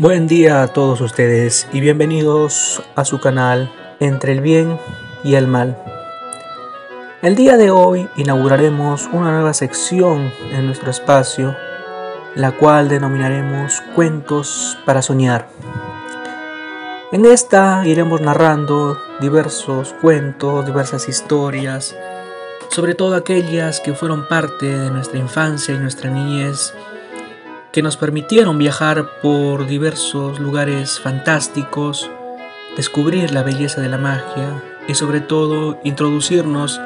Buen día a todos ustedes y bienvenidos a su canal Entre el Bien y el Mal. El día de hoy inauguraremos una nueva sección en nuestro espacio, la cual denominaremos Cuentos para Soñar. En esta iremos narrando diversos cuentos, diversas historias, sobre todo aquellas que fueron parte de nuestra infancia y nuestra niñez, que nos permitieron viajar por diversos lugares fantásticos, descubrir la belleza de la magia y sobre todo introducirnos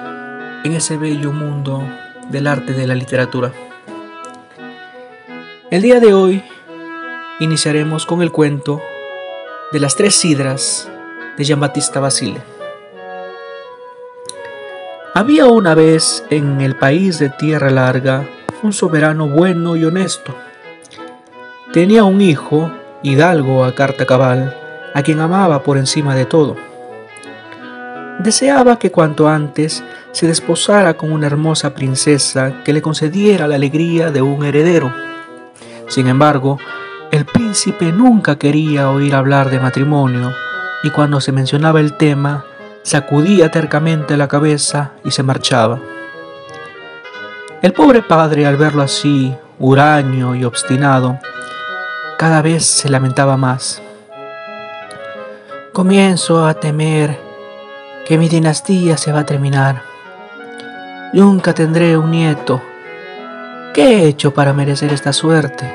en ese bello mundo del arte de la literatura. El día de hoy iniciaremos con el cuento de las tres sidras de Jean-Baptiste Basile. Había una vez en el país de Tierra Larga un soberano bueno y honesto. Tenía un hijo, hidalgo a carta cabal, a quien amaba por encima de todo. Deseaba que cuanto antes se desposara con una hermosa princesa que le concediera la alegría de un heredero. Sin embargo, el príncipe nunca quería oír hablar de matrimonio y cuando se mencionaba el tema, sacudía tercamente la cabeza y se marchaba. El pobre padre, al verlo así, huraño y obstinado, cada vez se lamentaba más. Comienzo a temer que mi dinastía se va a terminar. Nunca tendré un nieto. ¿Qué he hecho para merecer esta suerte?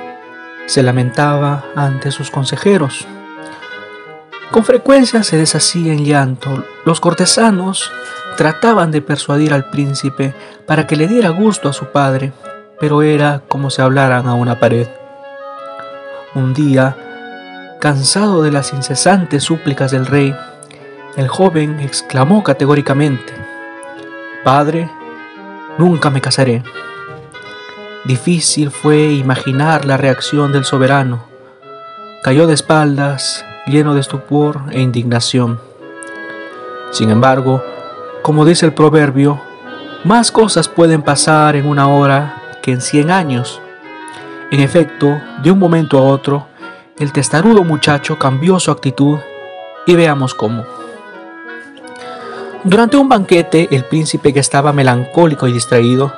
Se lamentaba ante sus consejeros. Con frecuencia se deshacía en llanto. Los cortesanos trataban de persuadir al príncipe para que le diera gusto a su padre, pero era como si hablaran a una pared. Un día, cansado de las incesantes súplicas del rey, el joven exclamó categóricamente, Padre, nunca me casaré. Difícil fue imaginar la reacción del soberano. Cayó de espaldas lleno de estupor e indignación. Sin embargo, como dice el proverbio, más cosas pueden pasar en una hora que en cien años. En efecto, de un momento a otro, el testarudo muchacho cambió su actitud y veamos cómo. Durante un banquete, el príncipe que estaba melancólico y distraído,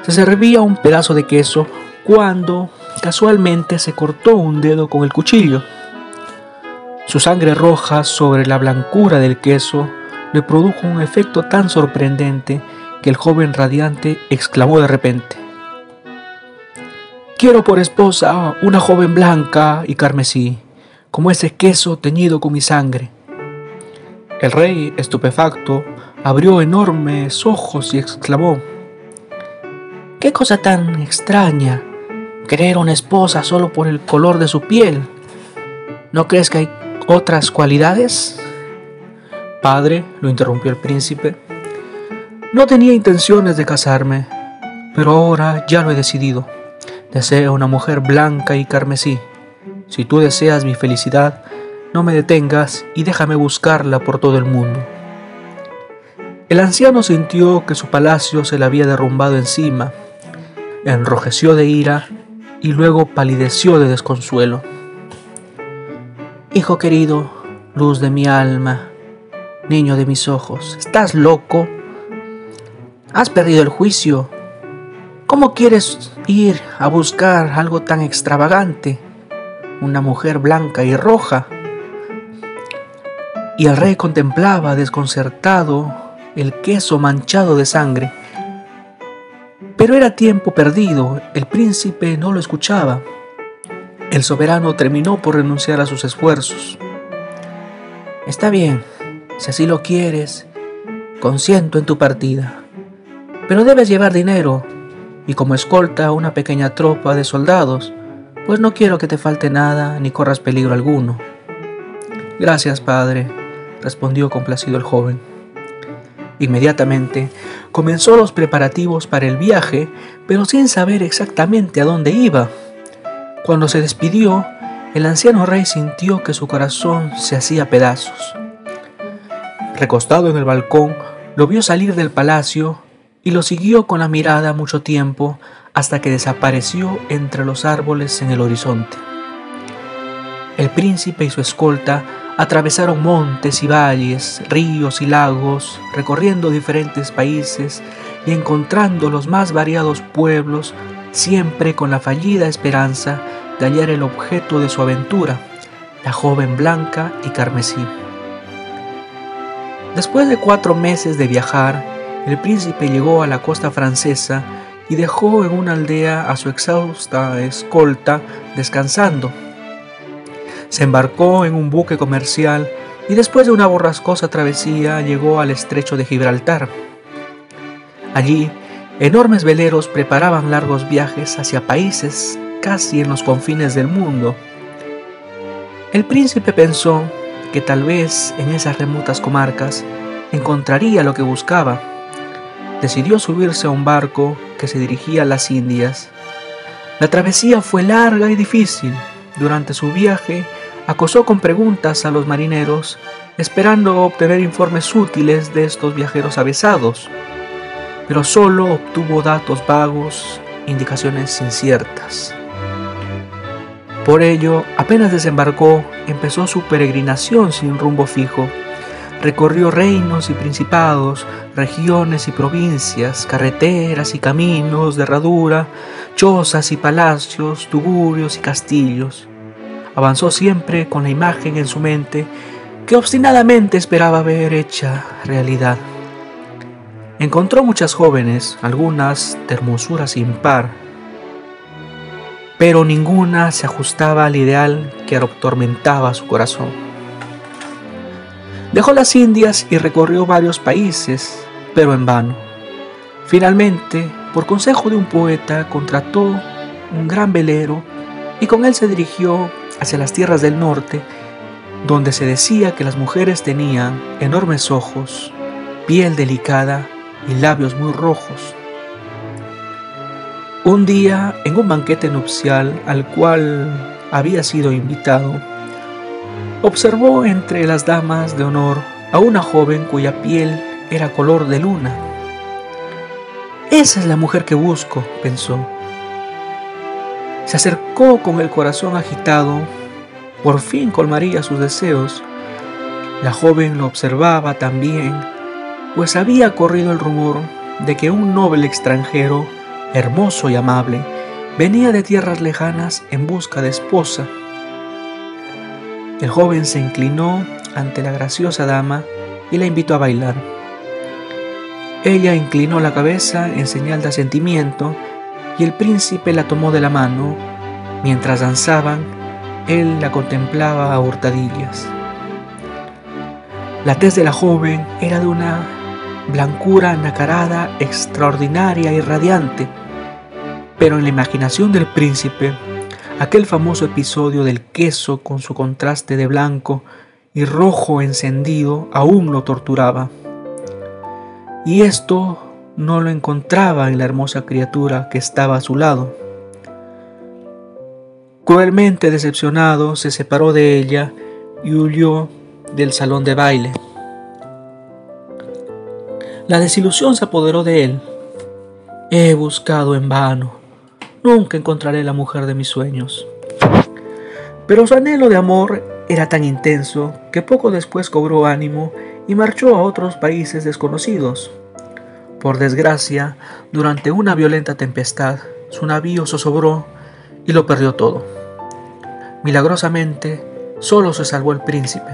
se servía un pedazo de queso cuando casualmente se cortó un dedo con el cuchillo. Su sangre roja sobre la blancura del queso le produjo un efecto tan sorprendente que el joven radiante exclamó de repente, Quiero por esposa una joven blanca y carmesí, como ese queso teñido con mi sangre. El rey, estupefacto, abrió enormes ojos y exclamó, ¿Qué cosa tan extraña? Querer una esposa solo por el color de su piel. ¿No crees que hay otras cualidades? Padre, lo interrumpió el príncipe, no tenía intenciones de casarme, pero ahora ya lo he decidido. Deseo una mujer blanca y carmesí. Si tú deseas mi felicidad, no me detengas y déjame buscarla por todo el mundo. El anciano sintió que su palacio se le había derrumbado encima, enrojeció de ira y luego palideció de desconsuelo. Hijo querido, luz de mi alma, niño de mis ojos, ¿estás loco? ¿Has perdido el juicio? ¿Cómo quieres ir a buscar algo tan extravagante? Una mujer blanca y roja. Y el rey contemplaba desconcertado el queso manchado de sangre. Pero era tiempo perdido, el príncipe no lo escuchaba. El soberano terminó por renunciar a sus esfuerzos. Está bien, si así lo quieres, consiento en tu partida. Pero debes llevar dinero y como escolta una pequeña tropa de soldados, pues no quiero que te falte nada ni corras peligro alguno. Gracias, padre, respondió complacido el joven. Inmediatamente comenzó los preparativos para el viaje, pero sin saber exactamente a dónde iba. Cuando se despidió, el anciano rey sintió que su corazón se hacía pedazos. Recostado en el balcón, lo vio salir del palacio y lo siguió con la mirada mucho tiempo hasta que desapareció entre los árboles en el horizonte. El príncipe y su escolta atravesaron montes y valles, ríos y lagos, recorriendo diferentes países y encontrando los más variados pueblos, siempre con la fallida esperanza de hallar el objeto de su aventura, la joven blanca y carmesí. Después de cuatro meses de viajar, el príncipe llegó a la costa francesa y dejó en una aldea a su exhausta escolta descansando. Se embarcó en un buque comercial y después de una borrascosa travesía llegó al estrecho de Gibraltar. Allí, enormes veleros preparaban largos viajes hacia países casi en los confines del mundo. El príncipe pensó que tal vez en esas remotas comarcas encontraría lo que buscaba. Decidió subirse a un barco que se dirigía a las Indias. La travesía fue larga y difícil. Durante su viaje acosó con preguntas a los marineros, esperando obtener informes útiles de estos viajeros avesados, pero solo obtuvo datos vagos, indicaciones inciertas. Por ello, apenas desembarcó, empezó su peregrinación sin rumbo fijo. Recorrió reinos y principados, regiones y provincias, carreteras y caminos de herradura, chozas y palacios, tugurios y castillos. Avanzó siempre con la imagen en su mente que obstinadamente esperaba ver hecha realidad. Encontró muchas jóvenes, algunas de hermosura sin par, pero ninguna se ajustaba al ideal que atormentaba su corazón. Dejó las Indias y recorrió varios países, pero en vano. Finalmente, por consejo de un poeta, contrató un gran velero y con él se dirigió hacia las tierras del norte, donde se decía que las mujeres tenían enormes ojos, piel delicada y labios muy rojos. Un día, en un banquete nupcial al cual había sido invitado, observó entre las damas de honor a una joven cuya piel era color de luna. Esa es la mujer que busco, pensó. Se acercó con el corazón agitado, por fin colmaría sus deseos. La joven lo observaba también, pues había corrido el rumor de que un noble extranjero hermoso y amable, venía de tierras lejanas en busca de esposa. El joven se inclinó ante la graciosa dama y la invitó a bailar. Ella inclinó la cabeza en señal de asentimiento y el príncipe la tomó de la mano. Mientras danzaban, él la contemplaba a hurtadillas. La tez de la joven era de una blancura nacarada extraordinaria y radiante pero en la imaginación del príncipe, aquel famoso episodio del queso con su contraste de blanco y rojo encendido aún lo torturaba. Y esto no lo encontraba en la hermosa criatura que estaba a su lado. Cruelmente decepcionado, se separó de ella y huyó del salón de baile. La desilusión se apoderó de él. He buscado en vano nunca encontraré la mujer de mis sueños. Pero su anhelo de amor era tan intenso que poco después cobró ánimo y marchó a otros países desconocidos. Por desgracia, durante una violenta tempestad, su navío zozobró y lo perdió todo. Milagrosamente, solo se salvó el príncipe.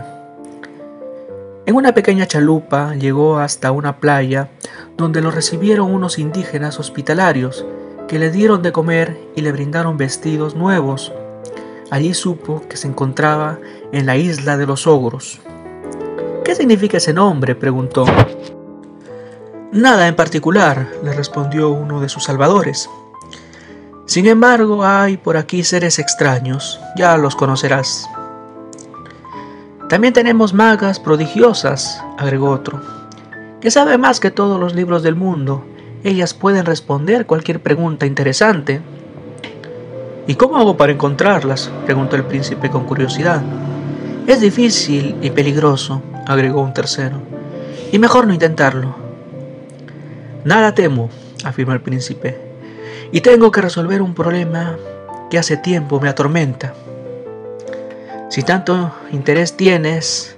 En una pequeña chalupa llegó hasta una playa donde lo recibieron unos indígenas hospitalarios que le dieron de comer y le brindaron vestidos nuevos. Allí supo que se encontraba en la isla de los ogros. ¿Qué significa ese nombre? preguntó. Nada en particular, le respondió uno de sus salvadores. Sin embargo, hay por aquí seres extraños, ya los conocerás. También tenemos magas prodigiosas, agregó otro, que saben más que todos los libros del mundo ellas pueden responder cualquier pregunta interesante. ¿Y cómo hago para encontrarlas? preguntó el príncipe con curiosidad. Es difícil y peligroso, agregó un tercero, y mejor no intentarlo. Nada temo, afirmó el príncipe, y tengo que resolver un problema que hace tiempo me atormenta. Si tanto interés tienes,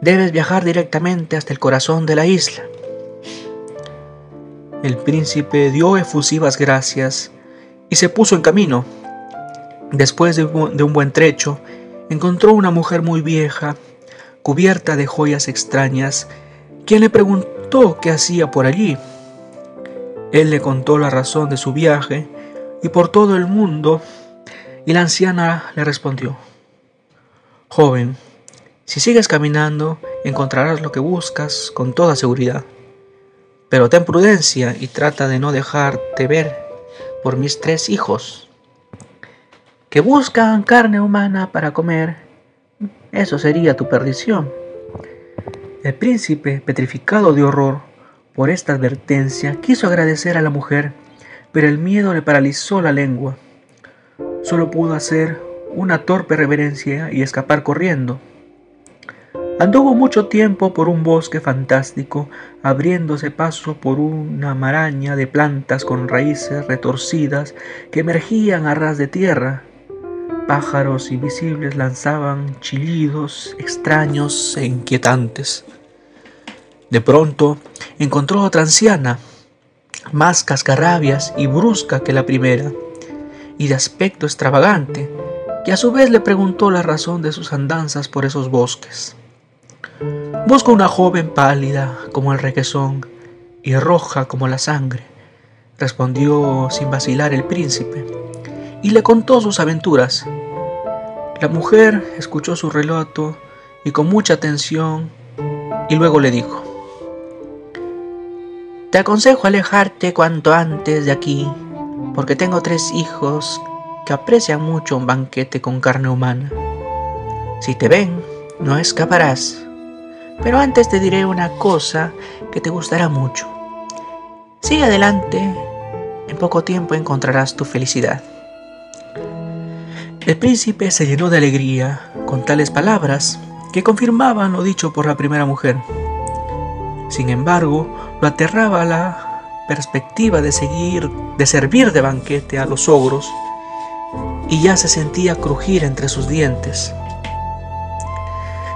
debes viajar directamente hasta el corazón de la isla. El príncipe dio efusivas gracias y se puso en camino. Después de un buen trecho, encontró una mujer muy vieja, cubierta de joyas extrañas, quien le preguntó qué hacía por allí. Él le contó la razón de su viaje y por todo el mundo, y la anciana le respondió, Joven, si sigues caminando, encontrarás lo que buscas con toda seguridad. Pero ten prudencia y trata de no dejarte ver por mis tres hijos, que buscan carne humana para comer. Eso sería tu perdición. El príncipe, petrificado de horror por esta advertencia, quiso agradecer a la mujer, pero el miedo le paralizó la lengua. Solo pudo hacer una torpe reverencia y escapar corriendo. Anduvo mucho tiempo por un bosque fantástico, abriéndose paso por una maraña de plantas con raíces retorcidas que emergían a ras de tierra. Pájaros invisibles lanzaban chillidos extraños e inquietantes. De pronto encontró otra anciana, más cascarrabias y brusca que la primera, y de aspecto extravagante, que a su vez le preguntó la razón de sus andanzas por esos bosques. Busco una joven pálida como el requesón y roja como la sangre, respondió sin vacilar el príncipe, y le contó sus aventuras. La mujer escuchó su relato y con mucha atención, y luego le dijo, Te aconsejo alejarte cuanto antes de aquí, porque tengo tres hijos que aprecian mucho un banquete con carne humana. Si te ven, no escaparás. Pero antes te diré una cosa que te gustará mucho. Sigue adelante, en poco tiempo encontrarás tu felicidad. El príncipe se llenó de alegría con tales palabras que confirmaban lo dicho por la primera mujer. Sin embargo, lo aterraba la perspectiva de seguir, de servir de banquete a los ogros, y ya se sentía crujir entre sus dientes.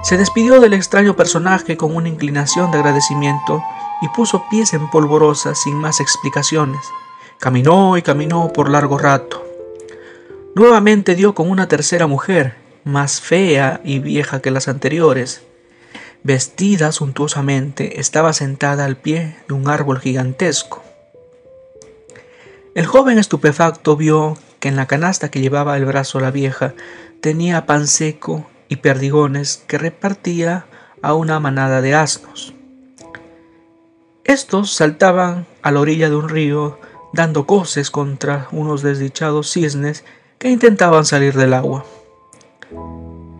Se despidió del extraño personaje con una inclinación de agradecimiento y puso pies en polvorosa sin más explicaciones. Caminó y caminó por largo rato. Nuevamente dio con una tercera mujer, más fea y vieja que las anteriores. Vestida suntuosamente, estaba sentada al pie de un árbol gigantesco. El joven estupefacto vio que en la canasta que llevaba el brazo la vieja tenía pan seco y perdigones que repartía a una manada de asnos. Estos saltaban a la orilla de un río dando coces contra unos desdichados cisnes que intentaban salir del agua.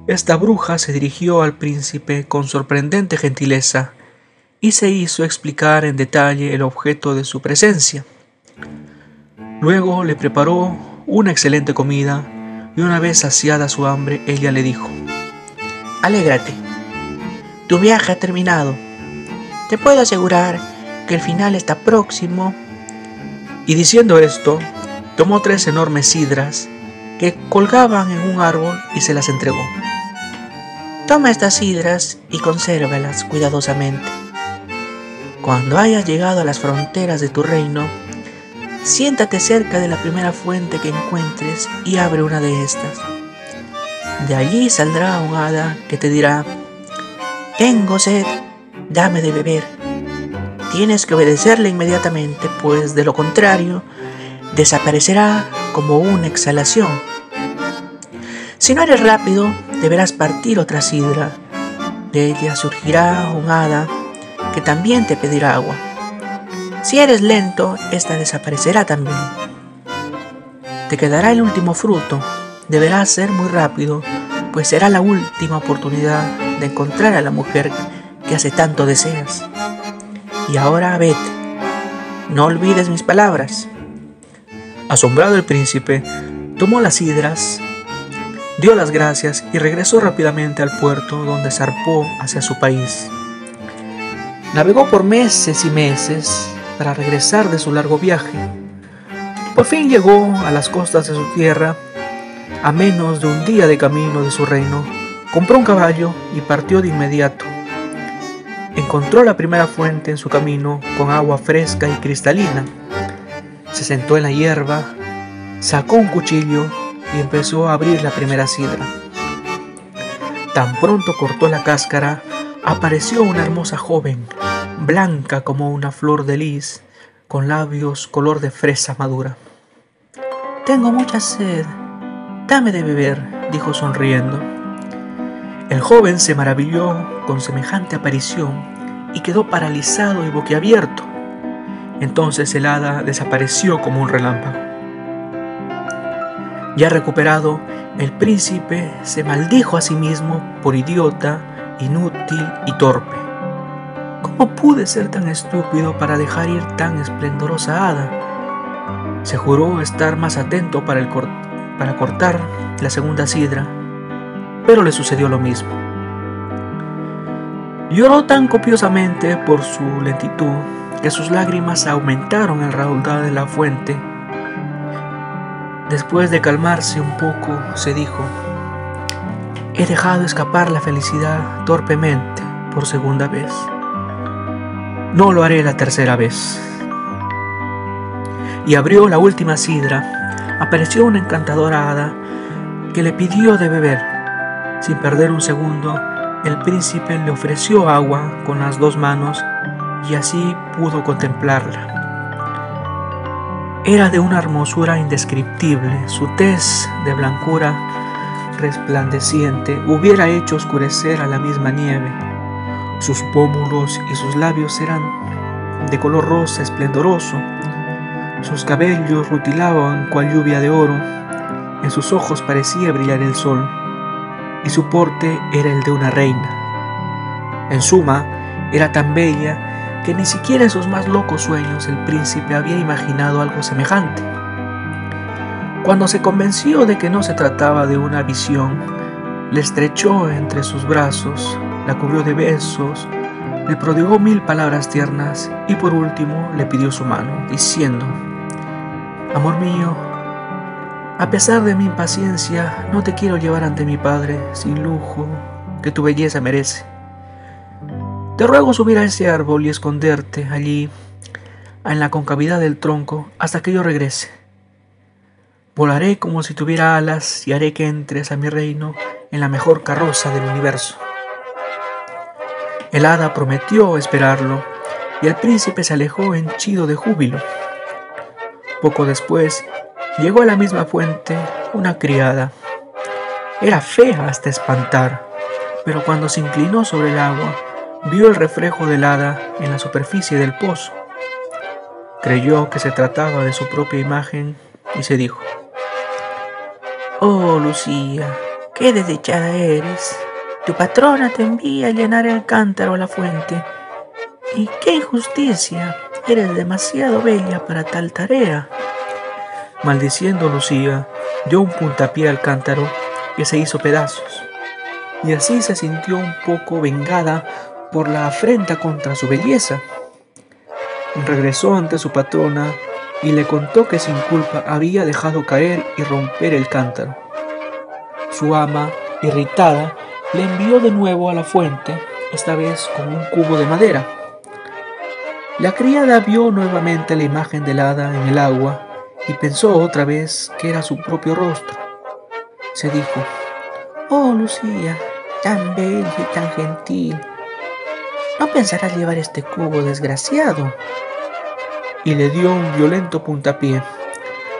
Esta bruja se dirigió al príncipe con sorprendente gentileza y se hizo explicar en detalle el objeto de su presencia. Luego le preparó una excelente comida y una vez saciada su hambre, ella le dijo, Alégrate. Tu viaje ha terminado. Te puedo asegurar que el final está próximo. Y diciendo esto, tomó tres enormes sidras que colgaban en un árbol y se las entregó. Toma estas sidras y consérvalas cuidadosamente. Cuando hayas llegado a las fronteras de tu reino, siéntate cerca de la primera fuente que encuentres y abre una de estas. De allí saldrá un hada que te dirá, tengo sed, dame de beber. Tienes que obedecerle inmediatamente, pues de lo contrario, desaparecerá como una exhalación. Si no eres rápido, deberás partir otra sidra. De ella surgirá un hada que también te pedirá agua. Si eres lento, esta desaparecerá también. Te quedará el último fruto, Deberás ser muy rápido, pues será la última oportunidad de encontrar a la mujer que hace tanto deseas. Y ahora vete, no olvides mis palabras. Asombrado el príncipe, tomó las hidras, dio las gracias y regresó rápidamente al puerto donde zarpó hacia su país. Navegó por meses y meses para regresar de su largo viaje. Por fin llegó a las costas de su tierra a menos de un día de camino de su reino, compró un caballo y partió de inmediato. Encontró la primera fuente en su camino con agua fresca y cristalina. Se sentó en la hierba, sacó un cuchillo y empezó a abrir la primera sidra. Tan pronto cortó la cáscara, apareció una hermosa joven, blanca como una flor de lis, con labios color de fresa madura. Tengo mucha sed, Dame de beber, dijo sonriendo. El joven se maravilló con semejante aparición y quedó paralizado y boquiabierto. Entonces el hada desapareció como un relámpago. Ya recuperado, el príncipe se maldijo a sí mismo por idiota, inútil y torpe. ¿Cómo pude ser tan estúpido para dejar ir tan esplendorosa hada? Se juró estar más atento para el, para cortar la segunda sidra, pero le sucedió lo mismo. Lloró tan copiosamente por su lentitud que sus lágrimas aumentaron el raudal de la fuente. Después de calmarse un poco, se dijo, he dejado escapar la felicidad torpemente por segunda vez. No lo haré la tercera vez. Y abrió la última sidra apareció una encantadora hada que le pidió de beber. Sin perder un segundo, el príncipe le ofreció agua con las dos manos y así pudo contemplarla. Era de una hermosura indescriptible, su tez de blancura resplandeciente hubiera hecho oscurecer a la misma nieve. Sus pómulos y sus labios eran de color rosa esplendoroso, sus cabellos rutilaban cual lluvia de oro, en sus ojos parecía brillar el sol, y su porte era el de una reina. En suma, era tan bella que ni siquiera en sus más locos sueños el príncipe había imaginado algo semejante. Cuando se convenció de que no se trataba de una visión, le estrechó entre sus brazos, la cubrió de besos, le prodigó mil palabras tiernas y por último le pidió su mano, diciendo, Amor mío, a pesar de mi impaciencia, no te quiero llevar ante mi padre sin lujo que tu belleza merece. Te ruego subir a ese árbol y esconderte allí, en la concavidad del tronco, hasta que yo regrese. Volaré como si tuviera alas y haré que entres a mi reino en la mejor carroza del universo. El hada prometió esperarlo y el príncipe se alejó henchido de júbilo. Poco después, llegó a la misma fuente una criada. Era fea hasta espantar, pero cuando se inclinó sobre el agua, vio el reflejo del hada en la superficie del pozo. Creyó que se trataba de su propia imagen y se dijo, Oh, Lucía, qué desdichada eres. Tu patrona te envía a llenar el cántaro a la fuente. Y qué injusticia. Eres demasiado bella para tal tarea. Maldiciendo Lucía, dio un puntapié al cántaro que se hizo pedazos. Y así se sintió un poco vengada por la afrenta contra su belleza. Regresó ante su patrona y le contó que sin culpa había dejado caer y romper el cántaro. Su ama, irritada, le envió de nuevo a la fuente, esta vez con un cubo de madera. La criada vio nuevamente la imagen del hada en el agua y pensó otra vez que era su propio rostro. Se dijo, Oh Lucía, tan bella y tan gentil, ¿no pensarás llevar este cubo desgraciado? Y le dio un violento puntapié,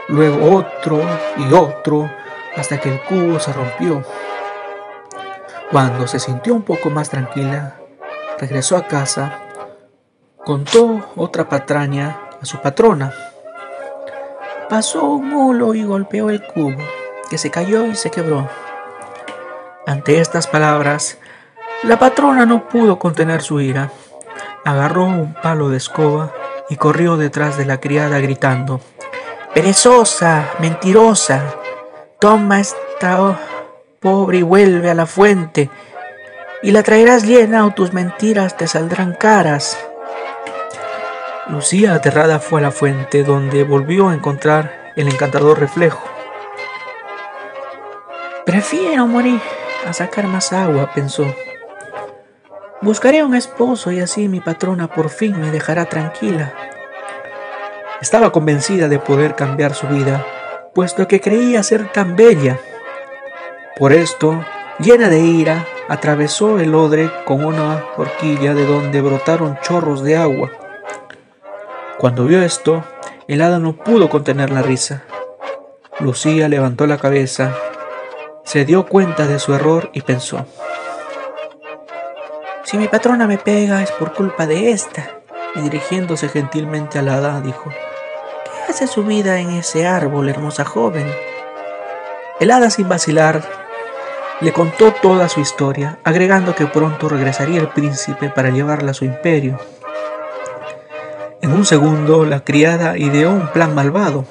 luego otro y otro, hasta que el cubo se rompió. Cuando se sintió un poco más tranquila, regresó a casa Contó otra patraña a su patrona. Pasó un mulo y golpeó el cubo, que se cayó y se quebró. Ante estas palabras, la patrona no pudo contener su ira. Agarró un palo de escoba y corrió detrás de la criada gritando, Perezosa, mentirosa, toma esta pobre y vuelve a la fuente, y la traerás llena o tus mentiras te saldrán caras. Lucía, aterrada, fue a la fuente, donde volvió a encontrar el encantador reflejo. Prefiero morir a sacar más agua, pensó. Buscaré un esposo y así mi patrona por fin me dejará tranquila. Estaba convencida de poder cambiar su vida, puesto que creía ser tan bella. Por esto, llena de ira, atravesó el odre con una horquilla de donde brotaron chorros de agua. Cuando vio esto, el hada no pudo contener la risa. Lucía levantó la cabeza, se dio cuenta de su error y pensó, si mi patrona me pega es por culpa de esta. Y dirigiéndose gentilmente a la hada, dijo, ¿qué hace su vida en ese árbol, hermosa joven? El hada sin vacilar le contó toda su historia, agregando que pronto regresaría el príncipe para llevarla a su imperio. En un segundo, la criada ideó un plan malvado.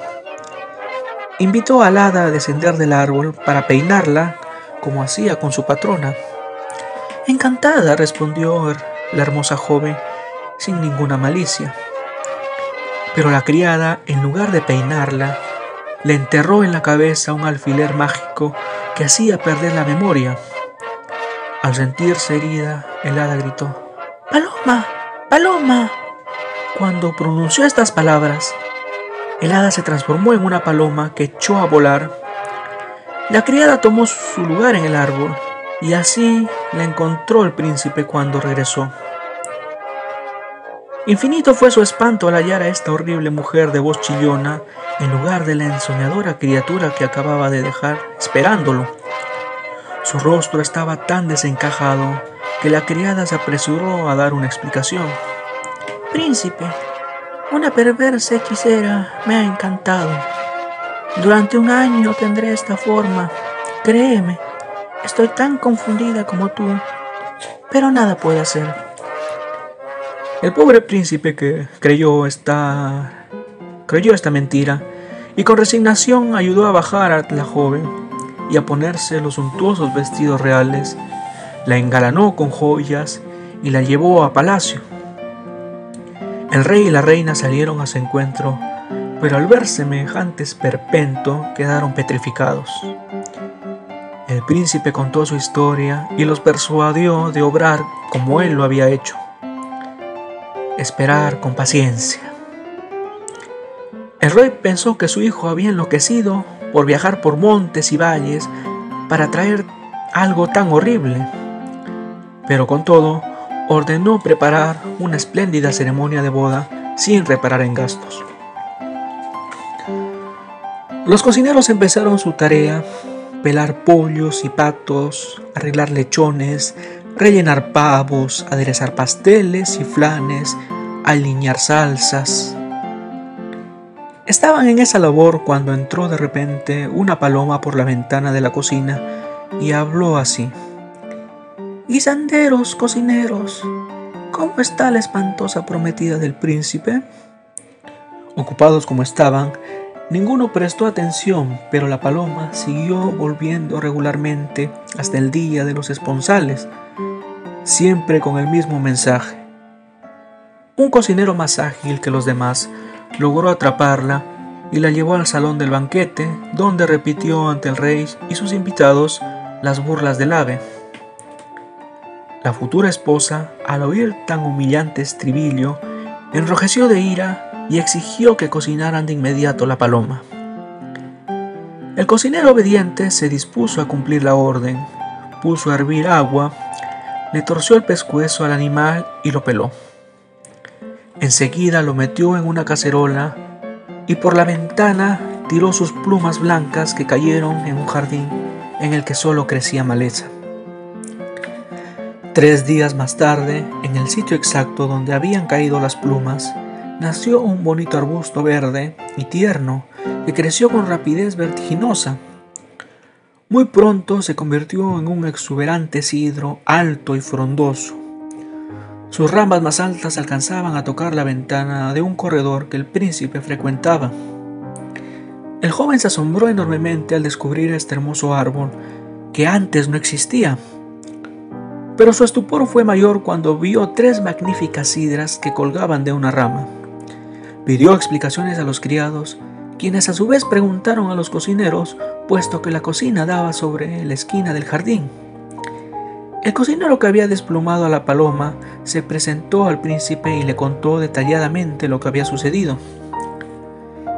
Invitó a la hada a descender del árbol para peinarla como hacía con su patrona. Encantada, respondió la hermosa joven, sin ninguna malicia. Pero la criada, en lugar de peinarla, le enterró en la cabeza un alfiler mágico que hacía perder la memoria. Al sentirse herida, el hada gritó, Paloma, Paloma. Cuando pronunció estas palabras, el hada se transformó en una paloma que echó a volar. La criada tomó su lugar en el árbol y así la encontró el príncipe cuando regresó. Infinito fue su espanto al hallar a esta horrible mujer de voz chillona en lugar de la ensoñadora criatura que acababa de dejar esperándolo. Su rostro estaba tan desencajado que la criada se apresuró a dar una explicación. Príncipe, una perversa hechicera me ha encantado. Durante un año tendré esta forma. Créeme, estoy tan confundida como tú, pero nada puedo hacer. El pobre príncipe que creyó esta, creyó esta mentira y con resignación ayudó a bajar a la joven y a ponerse los suntuosos vestidos reales, la engalanó con joyas y la llevó a palacio. El rey y la reina salieron a su encuentro, pero al ver semejante esperpento quedaron petrificados. El príncipe contó su historia y los persuadió de obrar como él lo había hecho esperar con paciencia. El rey pensó que su hijo había enloquecido por viajar por montes y valles para traer algo tan horrible, pero con todo ordenó preparar una espléndida ceremonia de boda sin reparar en gastos. Los cocineros empezaron su tarea, pelar pollos y patos, arreglar lechones, rellenar pavos, aderezar pasteles y flanes, alinear salsas. Estaban en esa labor cuando entró de repente una paloma por la ventana de la cocina y habló así. Guisanderos, cocineros, ¿cómo está la espantosa prometida del príncipe? Ocupados como estaban, ninguno prestó atención, pero la paloma siguió volviendo regularmente hasta el día de los esponsales siempre con el mismo mensaje. Un cocinero más ágil que los demás logró atraparla y la llevó al salón del banquete, donde repitió ante el rey y sus invitados las burlas del ave. La futura esposa, al oír tan humillante estribillo, enrojeció de ira y exigió que cocinaran de inmediato la paloma. El cocinero obediente se dispuso a cumplir la orden, puso a hervir agua le torció el pescuezo al animal y lo peló. Enseguida lo metió en una cacerola y por la ventana tiró sus plumas blancas que cayeron en un jardín en el que solo crecía maleza. Tres días más tarde, en el sitio exacto donde habían caído las plumas, nació un bonito arbusto verde y tierno que creció con rapidez vertiginosa muy pronto se convirtió en un exuberante cidro alto y frondoso. Sus ramas más altas alcanzaban a tocar la ventana de un corredor que el príncipe frecuentaba. El joven se asombró enormemente al descubrir este hermoso árbol que antes no existía. Pero su estupor fue mayor cuando vio tres magníficas sidras que colgaban de una rama. Pidió explicaciones a los criados quienes a su vez preguntaron a los cocineros, puesto que la cocina daba sobre la esquina del jardín. El cocinero que había desplumado a la paloma se presentó al príncipe y le contó detalladamente lo que había sucedido.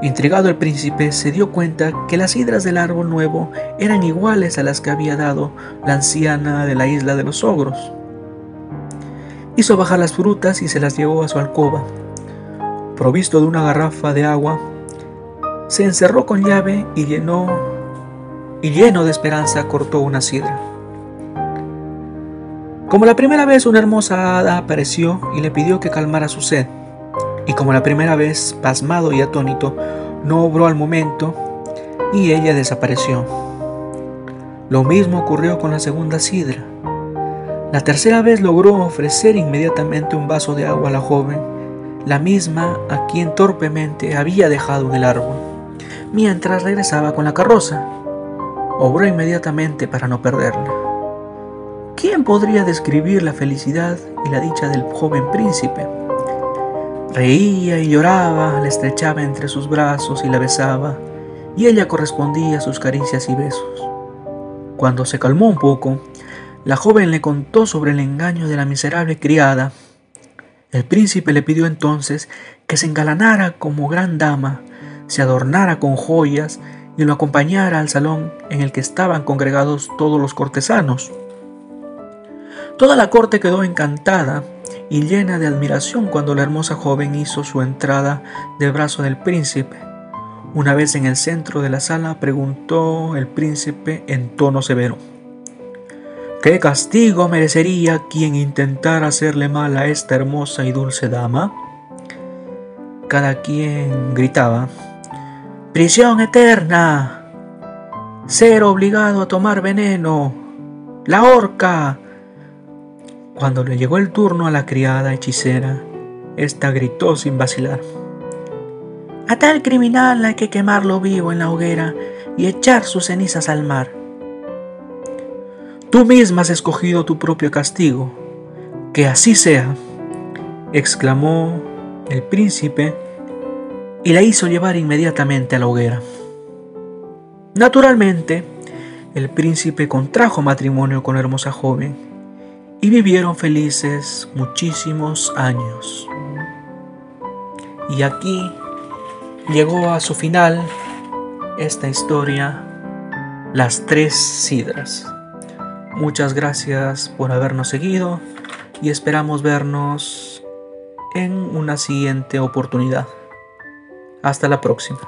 Intrigado el príncipe se dio cuenta que las hidras del árbol nuevo eran iguales a las que había dado la anciana de la isla de los ogros. Hizo bajar las frutas y se las llevó a su alcoba. Provisto de una garrafa de agua, se encerró con llave y llenó y lleno de esperanza cortó una sidra. Como la primera vez una hermosa hada apareció y le pidió que calmara su sed, y como la primera vez, pasmado y atónito, no obró al momento y ella desapareció. Lo mismo ocurrió con la segunda sidra. La tercera vez logró ofrecer inmediatamente un vaso de agua a la joven, la misma a quien torpemente había dejado en el árbol mientras regresaba con la carroza. Obró inmediatamente para no perderla. ¿Quién podría describir la felicidad y la dicha del joven príncipe? Reía y lloraba, la estrechaba entre sus brazos y la besaba, y ella correspondía a sus caricias y besos. Cuando se calmó un poco, la joven le contó sobre el engaño de la miserable criada. El príncipe le pidió entonces que se engalanara como gran dama se adornara con joyas y lo acompañara al salón en el que estaban congregados todos los cortesanos. Toda la corte quedó encantada y llena de admiración cuando la hermosa joven hizo su entrada del brazo del príncipe. Una vez en el centro de la sala preguntó el príncipe en tono severo. ¿Qué castigo merecería quien intentara hacerle mal a esta hermosa y dulce dama? Cada quien gritaba, Prisión eterna. Ser obligado a tomar veneno. La horca. Cuando le llegó el turno a la criada hechicera, ésta gritó sin vacilar. A tal criminal hay que quemarlo vivo en la hoguera y echar sus cenizas al mar. Tú misma has escogido tu propio castigo. Que así sea, exclamó el príncipe y la hizo llevar inmediatamente a la hoguera. Naturalmente, el príncipe contrajo matrimonio con la hermosa joven y vivieron felices muchísimos años. Y aquí llegó a su final esta historia, Las Tres Sidras. Muchas gracias por habernos seguido y esperamos vernos en una siguiente oportunidad. Hasta la próxima.